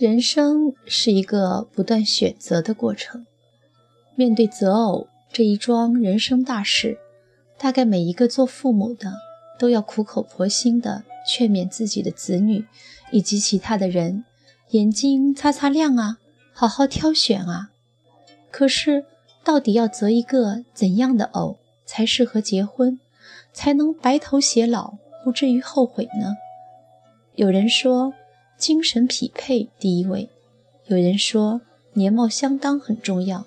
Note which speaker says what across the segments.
Speaker 1: 人生是一个不断选择的过程。面对择偶这一桩人生大事，大概每一个做父母的都要苦口婆心地劝勉自己的子女以及其他的人，眼睛擦擦亮啊，好好挑选啊。可是，到底要择一个怎样的偶才适合结婚，才能白头偕老，不至于后悔呢？有人说。精神匹配第一位，有人说年貌相当很重要，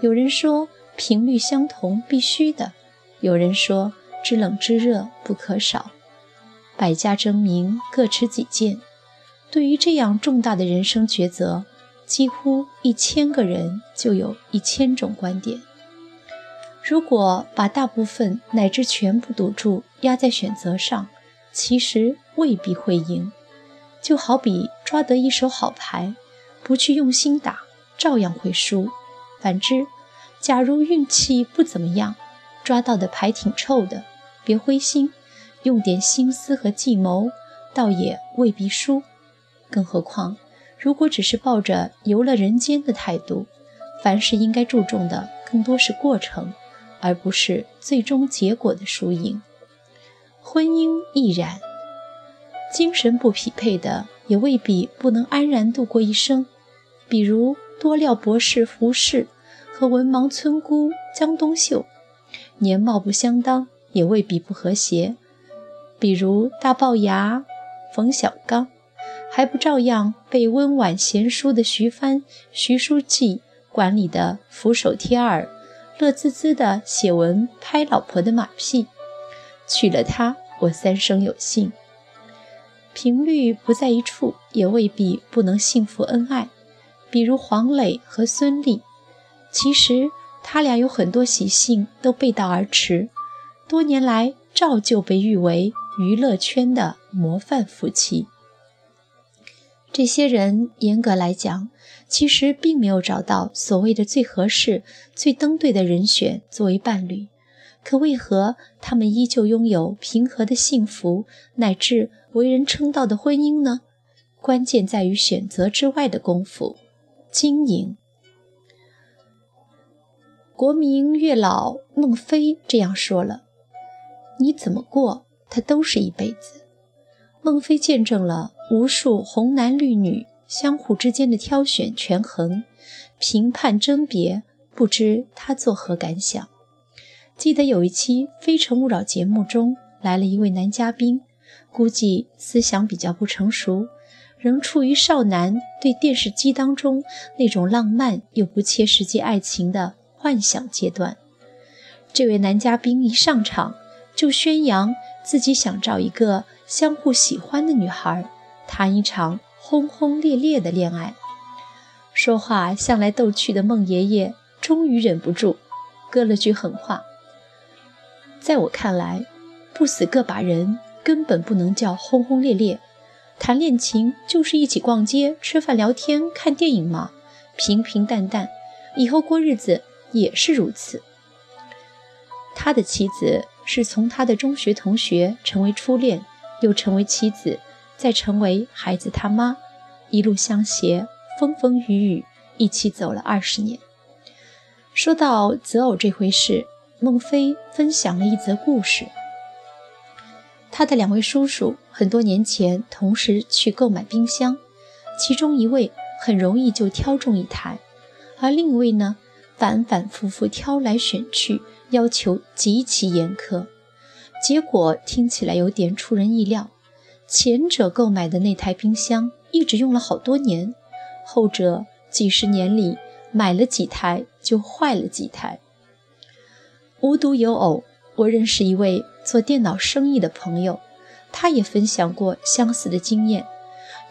Speaker 1: 有人说频率相同必须的，有人说知冷知热不可少，百家争鸣，各持己见。对于这样重大的人生抉择，几乎一千个人就有一千种观点。如果把大部分乃至全部赌注压在选择上，其实未必会赢。就好比抓得一手好牌，不去用心打，照样会输。反之，假如运气不怎么样，抓到的牌挺臭的，别灰心，用点心思和计谋，倒也未必输。更何况，如果只是抱着游乐人间的态度，凡事应该注重的更多是过程，而不是最终结果的输赢。婚姻亦然。精神不匹配的，也未必不能安然度过一生。比如多料博士胡适和文盲村姑江冬秀，年貌不相当，也未必不和谐。比如大龅牙冯小刚，还不照样被温婉贤淑的徐帆、徐书记管理的俯首帖耳，乐滋滋的写文拍老婆的马屁？娶了她，我三生有幸。频率不在一处，也未必不能幸福恩爱。比如黄磊和孙俪，其实他俩有很多习性都背道而驰，多年来照旧被誉为娱乐圈的模范夫妻。这些人严格来讲，其实并没有找到所谓的最合适、最登对的人选作为伴侣。可为何他们依旧拥有平和的幸福，乃至为人称道的婚姻呢？关键在于选择之外的功夫——经营。国民月老孟非这样说了：“你怎么过，他都是一辈子。”孟非见证了无数红男绿女相互之间的挑选、权衡、评判、甄别，不知他作何感想？记得有一期《非诚勿扰》节目中来了一位男嘉宾，估计思想比较不成熟，仍处于少男对电视机当中那种浪漫又不切实际爱情的幻想阶段。这位男嘉宾一上场就宣扬自己想找一个相互喜欢的女孩，谈一场轰轰烈烈的恋爱。说话向来逗趣的孟爷爷终于忍不住，搁了句狠话。在我看来，不死个把人根本不能叫轰轰烈烈。谈恋情就是一起逛街、吃饭、聊天、看电影嘛，平平淡淡，以后过日子也是如此。他的妻子是从他的中学同学成为初恋，又成为妻子，再成为孩子他妈，一路相携，风风雨雨，一起走了二十年。说到择偶这回事。孟非分享了一则故事：他的两位叔叔很多年前同时去购买冰箱，其中一位很容易就挑中一台，而另一位呢，反反复复挑来选去，要求极其严苛。结果听起来有点出人意料：前者购买的那台冰箱一直用了好多年，后者几十年里买了几台就坏了几台。无独有偶，我认识一位做电脑生意的朋友，他也分享过相似的经验。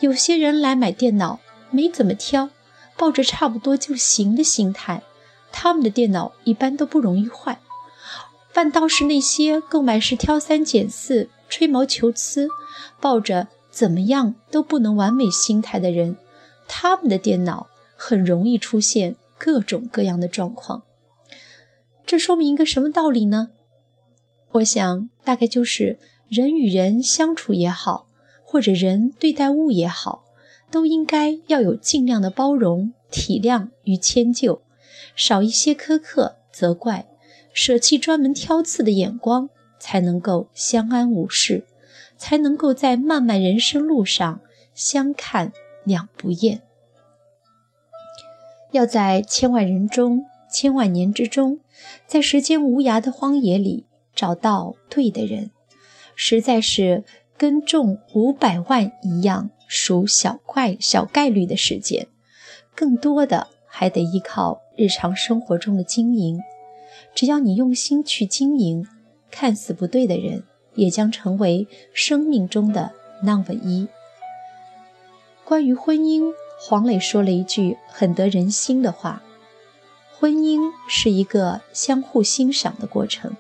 Speaker 1: 有些人来买电脑，没怎么挑，抱着差不多就行的心态，他们的电脑一般都不容易坏。反倒是那些购买时挑三拣四、吹毛求疵，抱着怎么样都不能完美心态的人，他们的电脑很容易出现各种各样的状况。这说明一个什么道理呢？我想，大概就是人与人相处也好，或者人对待物也好，都应该要有尽量的包容、体谅与迁就，少一些苛刻责怪，舍弃专门挑刺的眼光，才能够相安无事，才能够在漫漫人生路上相看两不厌。要在千万人中、千万年之中，在时间无涯的荒野里找到对的人，实在是跟中五百万一样，属小怪小概率的事件。更多的还得依靠日常生活中的经营。只要你用心去经营，看似不对的人，也将成为生命中的 number 一。关于婚姻。黄磊说了一句很得人心的话：“婚姻是一个相互欣赏的过程。”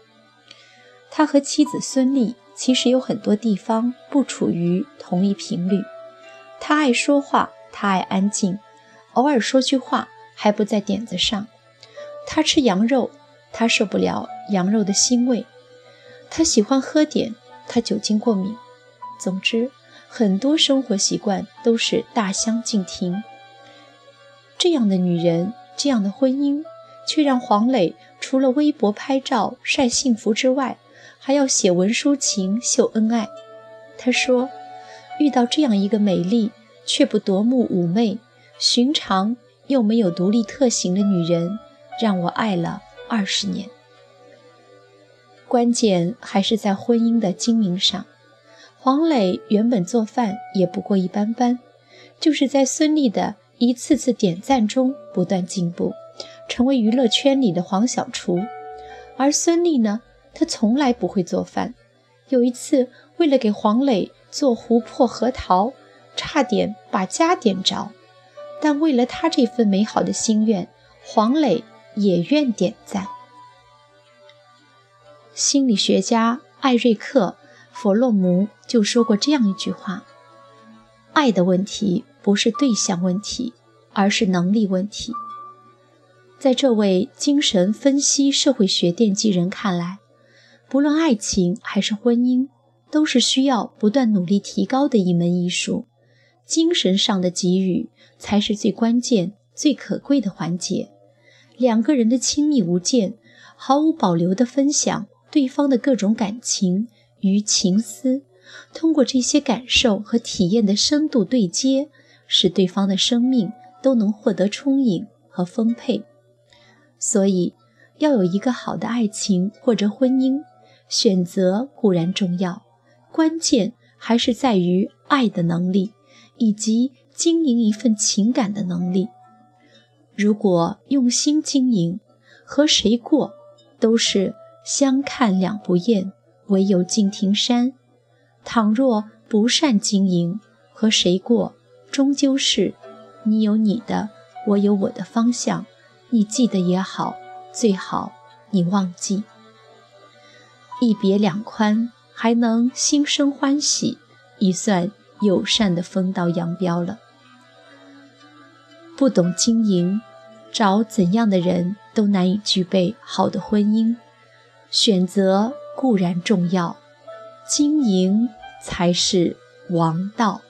Speaker 1: 他和妻子孙俪其实有很多地方不处于同一频率。他爱说话，他爱安静，偶尔说句话还不在点子上。他吃羊肉，他受不了羊肉的腥味。他喜欢喝点，他酒精过敏。总之。很多生活习惯都是大相径庭。这样的女人，这样的婚姻，却让黄磊除了微博拍照晒幸福之外，还要写文抒情秀恩爱。他说：“遇到这样一个美丽却不夺目妩媚、寻常又没有独立特型的女人，让我爱了二十年。”关键还是在婚姻的经营上。黄磊原本做饭也不过一般般，就是在孙俪的一次次点赞中不断进步，成为娱乐圈里的黄小厨。而孙俪呢，她从来不会做饭。有一次，为了给黄磊做琥珀核桃，差点把家点着。但为了他这份美好的心愿，黄磊也愿点赞。心理学家艾瑞克。弗洛姆就说过这样一句话：“爱的问题不是对象问题，而是能力问题。”在这位精神分析社会学奠基人看来，不论爱情还是婚姻，都是需要不断努力提高的一门艺术。精神上的给予才是最关键、最可贵的环节。两个人的亲密无间，毫无保留地分享对方的各种感情。与情思，通过这些感受和体验的深度对接，使对方的生命都能获得充盈和丰沛。所以，要有一个好的爱情或者婚姻，选择固然重要，关键还是在于爱的能力以及经营一份情感的能力。如果用心经营，和谁过都是相看两不厌。唯有敬亭山。倘若不善经营，和谁过，终究是你有你的，我有我的方向。你记得也好，最好你忘记。一别两宽，还能心生欢喜，已算友善的分道扬镳了。不懂经营，找怎样的人都难以具备好的婚姻。选择。固然重要，经营才是王道。